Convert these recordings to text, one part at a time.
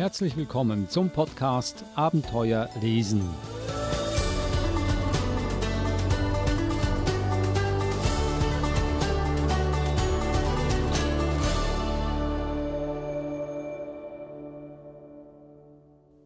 Herzlich willkommen zum Podcast Abenteuer lesen.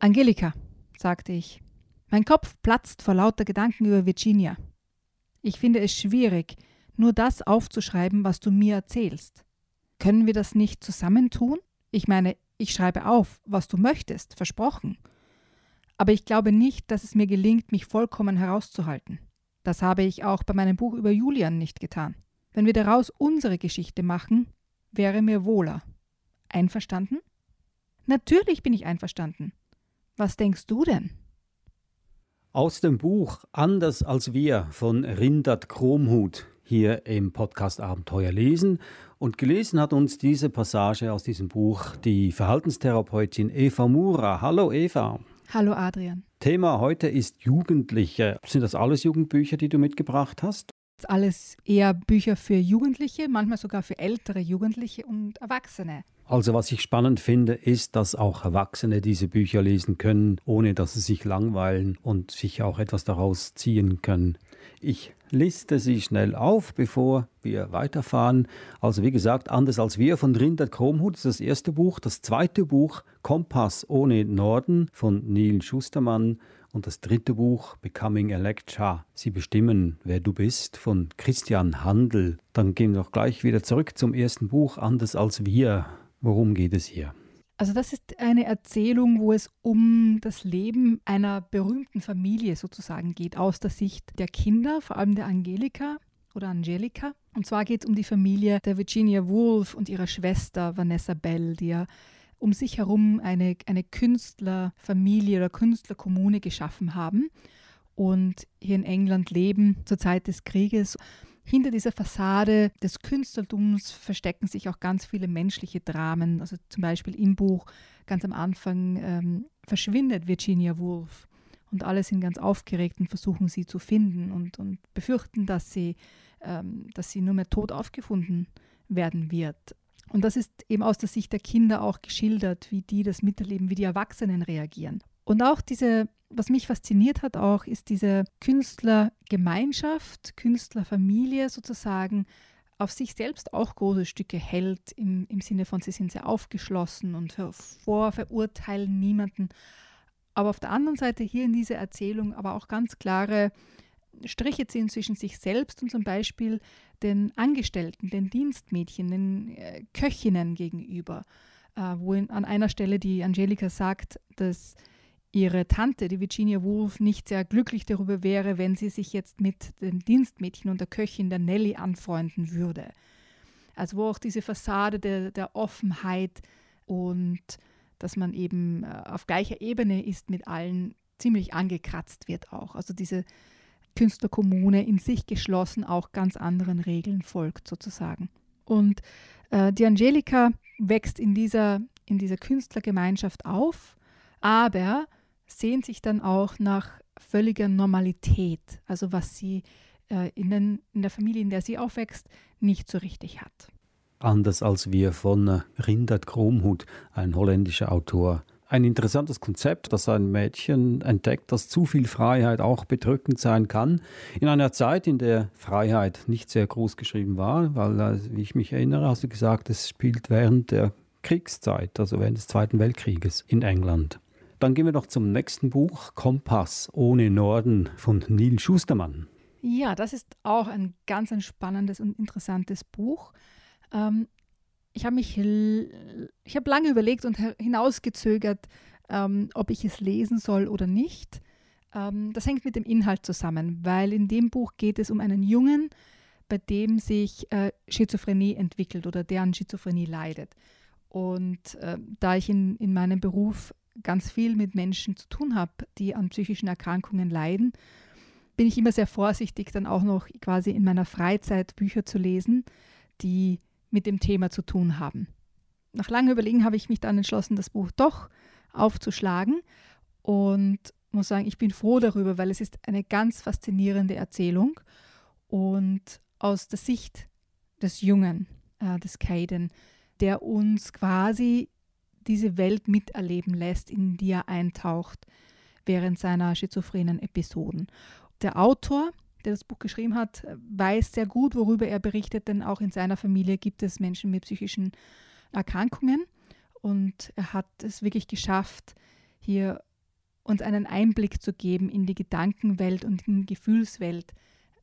Angelika, sagte ich. Mein Kopf platzt vor lauter Gedanken über Virginia. Ich finde es schwierig, nur das aufzuschreiben, was du mir erzählst. Können wir das nicht zusammentun? Ich meine, ich schreibe auf, was du möchtest, versprochen. Aber ich glaube nicht, dass es mir gelingt, mich vollkommen herauszuhalten. Das habe ich auch bei meinem Buch über Julian nicht getan. Wenn wir daraus unsere Geschichte machen, wäre mir wohler. Einverstanden? Natürlich bin ich einverstanden. Was denkst du denn? Aus dem Buch Anders als wir von Rindert Kromhut hier im Podcast Abenteuer lesen. Und gelesen hat uns diese Passage aus diesem Buch die Verhaltenstherapeutin Eva Mura. Hallo Eva. Hallo Adrian. Thema heute ist Jugendliche. Sind das alles Jugendbücher, die du mitgebracht hast? Alles eher Bücher für Jugendliche, manchmal sogar für ältere Jugendliche und Erwachsene. Also was ich spannend finde, ist, dass auch Erwachsene diese Bücher lesen können, ohne dass sie sich langweilen und sich auch etwas daraus ziehen können. Ich liste sie schnell auf, bevor wir weiterfahren. Also wie gesagt, anders als wir von Rindert Kromhut ist das erste Buch. Das zweite Buch Kompass ohne Norden von Neil Schustermann und das dritte Buch Becoming Electra, Sie bestimmen, wer du bist, von Christian Handel. Dann gehen wir doch gleich wieder zurück zum ersten Buch, Anders als wir. Worum geht es hier? Also das ist eine Erzählung, wo es um das Leben einer berühmten Familie sozusagen geht, aus der Sicht der Kinder, vor allem der Angelika oder Angelika. Und zwar geht es um die Familie der Virginia Woolf und ihrer Schwester Vanessa Bell, die ja um sich herum eine, eine Künstlerfamilie oder Künstlerkommune geschaffen haben und hier in England leben zur Zeit des Krieges. Hinter dieser Fassade des Künstlertums verstecken sich auch ganz viele menschliche Dramen. Also zum Beispiel im Buch ganz am Anfang ähm, verschwindet Virginia Woolf und alle sind ganz aufgeregt und versuchen sie zu finden und, und befürchten, dass sie, ähm, dass sie nur mehr tot aufgefunden werden wird. Und das ist eben aus der Sicht der Kinder auch geschildert, wie die das miterleben, wie die Erwachsenen reagieren. Und auch diese, was mich fasziniert hat, auch ist diese Künstlergemeinschaft, Künstlerfamilie sozusagen, auf sich selbst auch große Stücke hält, im, im Sinne von, sie sind sehr aufgeschlossen und vorverurteilen niemanden. Aber auf der anderen Seite hier in dieser Erzählung aber auch ganz klare Striche ziehen zwischen sich selbst und zum Beispiel den Angestellten, den Dienstmädchen, den äh, Köchinnen gegenüber, äh, wo an einer Stelle die Angelika sagt, dass ihre Tante, die Virginia Woolf, nicht sehr glücklich darüber wäre, wenn sie sich jetzt mit dem Dienstmädchen und der Köchin der Nelly anfreunden würde. Also wo auch diese Fassade der, der Offenheit und dass man eben äh, auf gleicher Ebene ist mit allen, ziemlich angekratzt wird auch. Also diese Künstlerkommune in sich geschlossen auch ganz anderen Regeln folgt sozusagen. Und äh, die Angelika wächst in dieser, in dieser Künstlergemeinschaft auf, aber sehnt sich dann auch nach völliger Normalität, also was sie äh, in, den, in der Familie, in der sie aufwächst, nicht so richtig hat. Anders als wir von äh, Rindert Kromhut, ein holländischer Autor, ein interessantes Konzept, das ein Mädchen entdeckt, dass zu viel Freiheit auch bedrückend sein kann. In einer Zeit, in der Freiheit nicht sehr groß geschrieben war, weil, äh, wie ich mich erinnere, hast du gesagt, es spielt während der Kriegszeit, also während des Zweiten Weltkrieges in England. Dann gehen wir noch zum nächsten Buch, Kompass ohne Norden von Neil Schustermann. Ja, das ist auch ein ganz ein spannendes und interessantes Buch. Ähm, ich habe mich, ich habe lange überlegt und hinausgezögert, ähm, ob ich es lesen soll oder nicht. Ähm, das hängt mit dem Inhalt zusammen, weil in dem Buch geht es um einen Jungen, bei dem sich äh, Schizophrenie entwickelt oder der an Schizophrenie leidet. Und äh, da ich in, in meinem Beruf ganz viel mit Menschen zu tun habe, die an psychischen Erkrankungen leiden, bin ich immer sehr vorsichtig, dann auch noch quasi in meiner Freizeit Bücher zu lesen, die mit dem Thema zu tun haben. Nach langem Überlegen habe ich mich dann entschlossen, das Buch doch aufzuschlagen und muss sagen, ich bin froh darüber, weil es ist eine ganz faszinierende Erzählung und aus der Sicht des Jungen, äh, des Caden, der uns quasi diese Welt miterleben lässt, in die er eintaucht während seiner schizophrenen Episoden. Der Autor, der das Buch geschrieben hat, weiß sehr gut, worüber er berichtet, denn auch in seiner Familie gibt es Menschen mit psychischen Erkrankungen. Und er hat es wirklich geschafft, hier uns einen Einblick zu geben in die Gedankenwelt und in die Gefühlswelt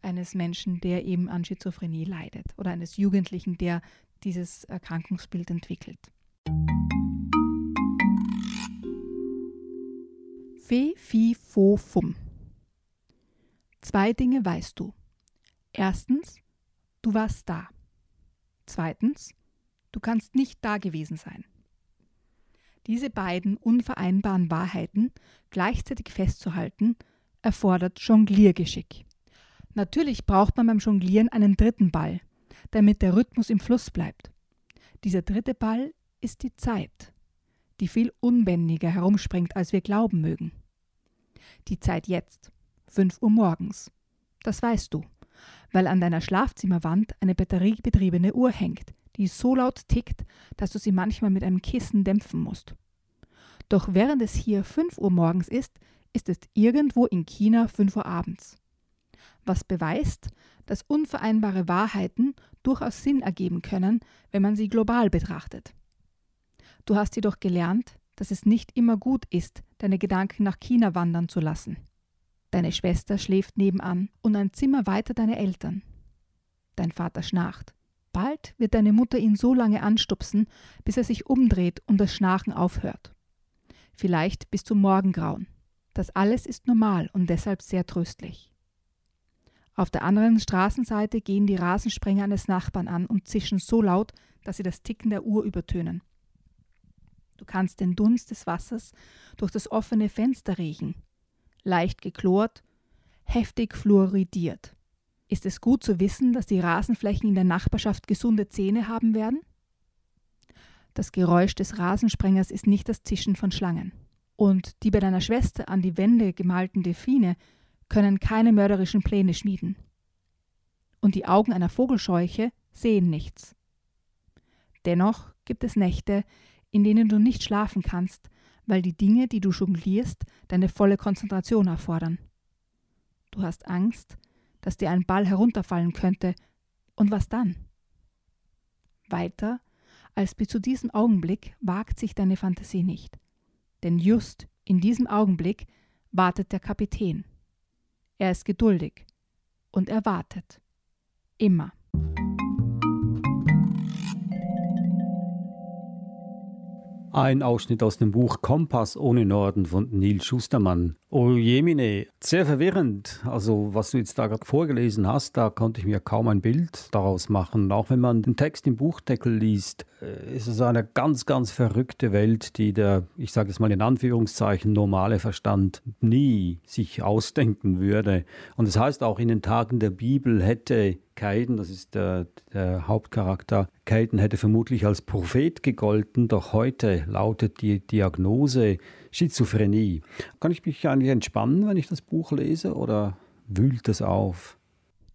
eines Menschen, der eben an Schizophrenie leidet oder eines Jugendlichen, der dieses Erkrankungsbild entwickelt. Fe, Fi, Fo, Fum. Zwei Dinge weißt du. Erstens, du warst da. Zweitens, du kannst nicht da gewesen sein. Diese beiden unvereinbaren Wahrheiten gleichzeitig festzuhalten, erfordert Jongliergeschick. Natürlich braucht man beim Jonglieren einen dritten Ball, damit der Rhythmus im Fluss bleibt. Dieser dritte Ball ist die Zeit die viel unbändiger herumspringt, als wir glauben mögen. Die Zeit jetzt, 5 Uhr morgens. Das weißt du, weil an deiner Schlafzimmerwand eine batteriebetriebene Uhr hängt, die so laut tickt, dass du sie manchmal mit einem Kissen dämpfen musst. Doch während es hier 5 Uhr morgens ist, ist es irgendwo in China 5 Uhr abends. Was beweist, dass unvereinbare Wahrheiten durchaus Sinn ergeben können, wenn man sie global betrachtet. Du hast jedoch gelernt, dass es nicht immer gut ist, deine Gedanken nach China wandern zu lassen. Deine Schwester schläft nebenan und ein Zimmer weiter deine Eltern. Dein Vater schnarcht. Bald wird deine Mutter ihn so lange anstupsen, bis er sich umdreht und das Schnarchen aufhört. Vielleicht bis zum Morgengrauen. Das alles ist normal und deshalb sehr tröstlich. Auf der anderen Straßenseite gehen die Rasensprenger eines Nachbarn an und zischen so laut, dass sie das Ticken der Uhr übertönen. Du kannst den Dunst des Wassers durch das offene Fenster riechen. Leicht geklort, heftig fluoridiert. Ist es gut zu wissen, dass die Rasenflächen in der Nachbarschaft gesunde Zähne haben werden? Das Geräusch des Rasensprengers ist nicht das Zischen von Schlangen. Und die bei deiner Schwester an die Wände gemalten Delfine können keine mörderischen Pläne schmieden. Und die Augen einer Vogelscheuche sehen nichts. Dennoch gibt es Nächte, in denen du nicht schlafen kannst, weil die Dinge, die du jonglierst, deine volle Konzentration erfordern. Du hast Angst, dass dir ein Ball herunterfallen könnte, und was dann? Weiter als bis zu diesem Augenblick wagt sich deine Fantasie nicht, denn just in diesem Augenblick wartet der Kapitän. Er ist geduldig und er wartet. Immer. Ein Ausschnitt aus dem Buch Kompass ohne Norden von Neil Schustermann. Oh Jemine, sehr verwirrend. Also was du jetzt da gerade vorgelesen hast, da konnte ich mir kaum ein Bild daraus machen. Auch wenn man den Text im Buchdeckel liest, äh, ist es eine ganz, ganz verrückte Welt, die der, ich sage es mal in Anführungszeichen, normale Verstand nie sich ausdenken würde. Und das heißt auch in den Tagen der Bibel hätte Caden, das ist der, der Hauptcharakter, Caden hätte vermutlich als Prophet gegolten, doch heute lautet die Diagnose Schizophrenie. Kann ich mich eigentlich entspannen, wenn ich das Buch lese oder wühlt das auf?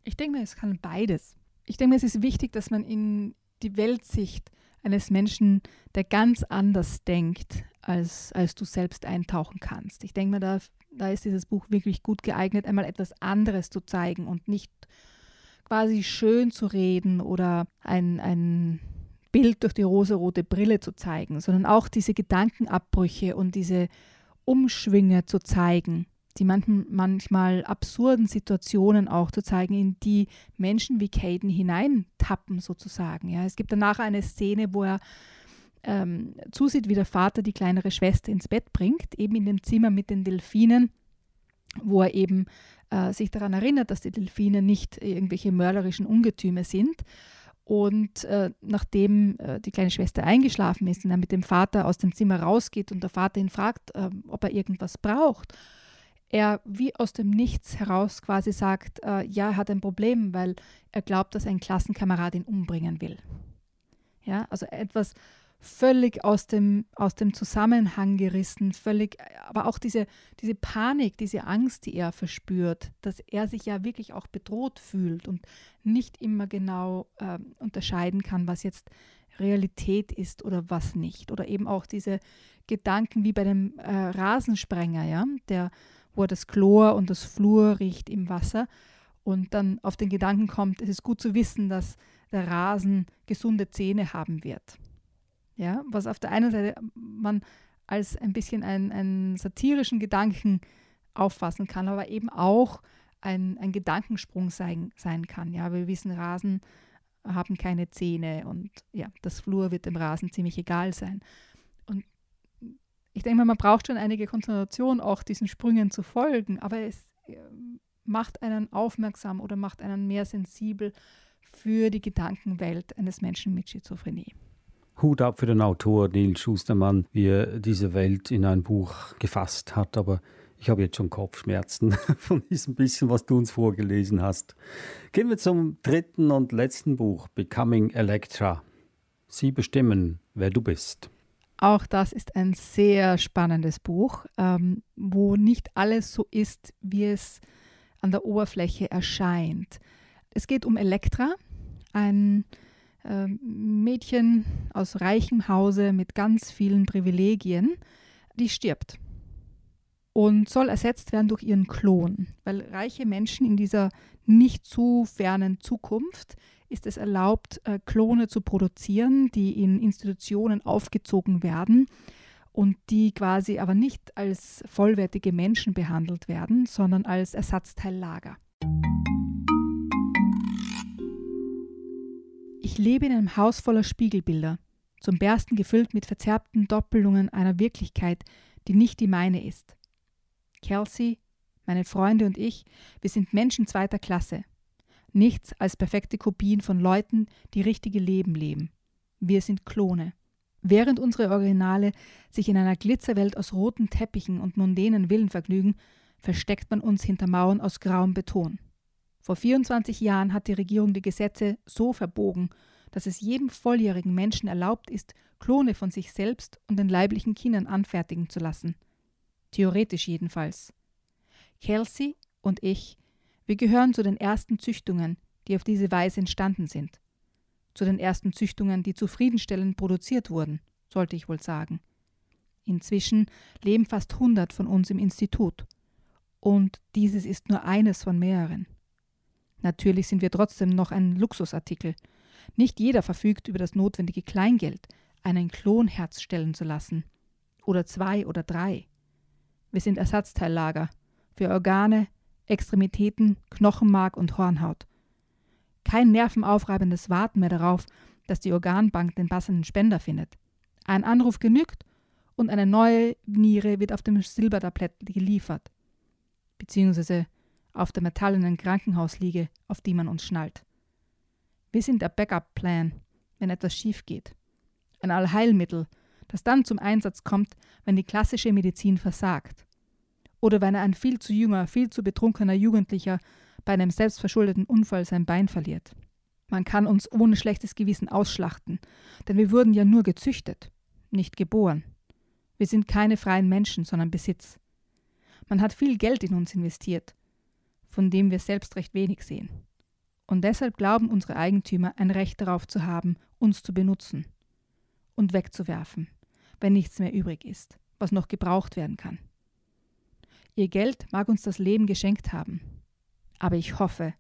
Ich denke mir, es kann beides. Ich denke mir, es ist wichtig, dass man in die Weltsicht eines Menschen, der ganz anders denkt, als, als du selbst eintauchen kannst. Ich denke mir, da, da ist dieses Buch wirklich gut geeignet, einmal etwas anderes zu zeigen und nicht quasi schön zu reden oder ein, ein Bild durch die rosarote Brille zu zeigen, sondern auch diese Gedankenabbrüche und diese Umschwünge zu zeigen, die manchmal absurden Situationen auch zu zeigen, in die Menschen wie Caden hineintappen sozusagen. Ja, es gibt danach eine Szene, wo er ähm, zusieht, wie der Vater die kleinere Schwester ins Bett bringt, eben in dem Zimmer mit den Delfinen, wo er eben äh, sich daran erinnert, dass die Delfine nicht irgendwelche mörderischen Ungetüme sind und äh, nachdem äh, die kleine Schwester eingeschlafen ist und er mit dem Vater aus dem Zimmer rausgeht und der Vater ihn fragt, äh, ob er irgendwas braucht, er wie aus dem Nichts heraus quasi sagt, äh, ja, er hat ein Problem, weil er glaubt, dass ein Klassenkamerad ihn umbringen will. Ja, also etwas völlig aus dem, aus dem Zusammenhang gerissen, völlig, aber auch diese, diese Panik, diese Angst, die er verspürt, dass er sich ja wirklich auch bedroht fühlt und nicht immer genau äh, unterscheiden kann, was jetzt Realität ist oder was nicht. Oder eben auch diese Gedanken wie bei dem äh, Rasensprenger, ja, der, wo er das Chlor und das Fluor riecht im Wasser und dann auf den Gedanken kommt, es ist gut zu wissen, dass der Rasen gesunde Zähne haben wird. Ja, was auf der einen Seite man als ein bisschen einen satirischen Gedanken auffassen kann, aber eben auch ein, ein Gedankensprung sein, sein kann. Ja, wir wissen, Rasen haben keine Zähne und ja, das Flur wird dem Rasen ziemlich egal sein. Und ich denke mal, man braucht schon einige Konzentration, auch diesen Sprüngen zu folgen, aber es äh, macht einen aufmerksam oder macht einen mehr sensibel für die Gedankenwelt eines Menschen mit Schizophrenie. Hut ab für den Autor Neil Schustermann, wie er diese Welt in ein Buch gefasst hat, aber ich habe jetzt schon Kopfschmerzen von diesem bisschen, was du uns vorgelesen hast. Gehen wir zum dritten und letzten Buch, Becoming Electra. Sie bestimmen, wer du bist. Auch das ist ein sehr spannendes Buch, ähm, wo nicht alles so ist, wie es an der Oberfläche erscheint. Es geht um Elektra, ein äh, Mädchen aus reichem Hause mit ganz vielen Privilegien, die stirbt und soll ersetzt werden durch ihren Klon, weil reiche Menschen in dieser nicht zu fernen Zukunft ist es erlaubt, äh, Klone zu produzieren, die in Institutionen aufgezogen werden und die quasi aber nicht als vollwertige Menschen behandelt werden, sondern als Ersatzteillager. Ich lebe in einem Haus voller Spiegelbilder, zum Bersten gefüllt mit verzerrten Doppelungen einer Wirklichkeit, die nicht die meine ist. Kelsey, meine Freunde und ich, wir sind Menschen zweiter Klasse. Nichts als perfekte Kopien von Leuten, die richtige Leben leben. Wir sind Klone. Während unsere Originale sich in einer Glitzerwelt aus roten Teppichen und mundänen Villen vergnügen, versteckt man uns hinter Mauern aus grauem Beton. Vor 24 Jahren hat die Regierung die Gesetze so verbogen, dass es jedem volljährigen Menschen erlaubt ist, Klone von sich selbst und den leiblichen Kindern anfertigen zu lassen theoretisch jedenfalls. Kelsey und ich, wir gehören zu den ersten Züchtungen, die auf diese Weise entstanden sind. Zu den ersten Züchtungen, die zufriedenstellend produziert wurden, sollte ich wohl sagen. Inzwischen leben fast hundert von uns im Institut. Und dieses ist nur eines von mehreren. Natürlich sind wir trotzdem noch ein Luxusartikel. Nicht jeder verfügt über das notwendige Kleingeld, einen Klon herstellen zu lassen. Oder zwei oder drei. Wir sind Ersatzteillager für Organe, Extremitäten, Knochenmark und Hornhaut. Kein nervenaufreibendes Warten mehr darauf, dass die Organbank den passenden Spender findet. Ein Anruf genügt und eine neue Niere wird auf dem Silbertablett geliefert, beziehungsweise auf der metallenen Krankenhausliege, auf die man uns schnallt. Wir sind der Backup-Plan, wenn etwas schief geht. Ein Allheilmittel, das dann zum Einsatz kommt, wenn die klassische Medizin versagt. Oder wenn ein viel zu junger, viel zu betrunkener Jugendlicher bei einem selbstverschuldeten Unfall sein Bein verliert. Man kann uns ohne schlechtes Gewissen ausschlachten, denn wir wurden ja nur gezüchtet, nicht geboren. Wir sind keine freien Menschen, sondern Besitz. Man hat viel Geld in uns investiert, von dem wir selbst recht wenig sehen. Und deshalb glauben unsere Eigentümer ein Recht darauf zu haben, uns zu benutzen und wegzuwerfen, wenn nichts mehr übrig ist, was noch gebraucht werden kann. Ihr Geld mag uns das Leben geschenkt haben, aber ich hoffe,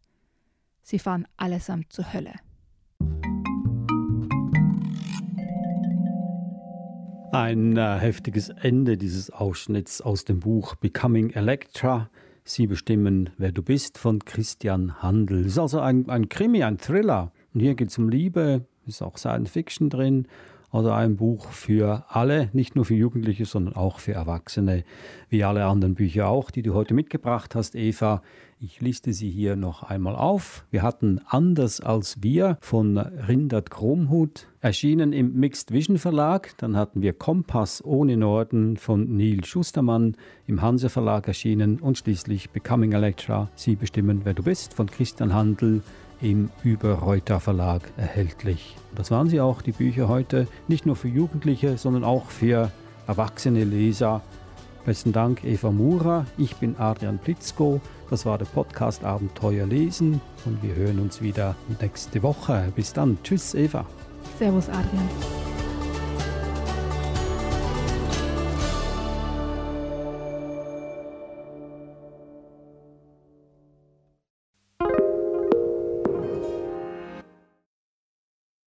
sie fahren allesamt zur Hölle. Ein äh, heftiges Ende dieses Ausschnitts aus dem Buch Becoming Electra. Sie bestimmen, wer du bist, von Christian Handel. Es ist also ein, ein Krimi, ein Thriller. Und hier geht es um Liebe, ist auch Science Fiction drin also ein Buch für alle, nicht nur für Jugendliche, sondern auch für Erwachsene, wie alle anderen Bücher auch, die du heute mitgebracht hast, Eva. Ich liste sie hier noch einmal auf. Wir hatten Anders als wir von Rindert Kromhut, erschienen im Mixed Vision Verlag. Dann hatten wir Kompass ohne Norden von Neil Schustermann im Hanse Verlag erschienen und schließlich Becoming Electra, Sie bestimmen, wer du bist von Christian Handel im Überreuter Verlag erhältlich. Das waren sie auch, die Bücher heute, nicht nur für Jugendliche, sondern auch für erwachsene Leser. Besten Dank, Eva Mura. Ich bin Adrian Plitzko. Das war der Podcast Abenteuer lesen und wir hören uns wieder nächste Woche. Bis dann. Tschüss, Eva. Servus, Adrian.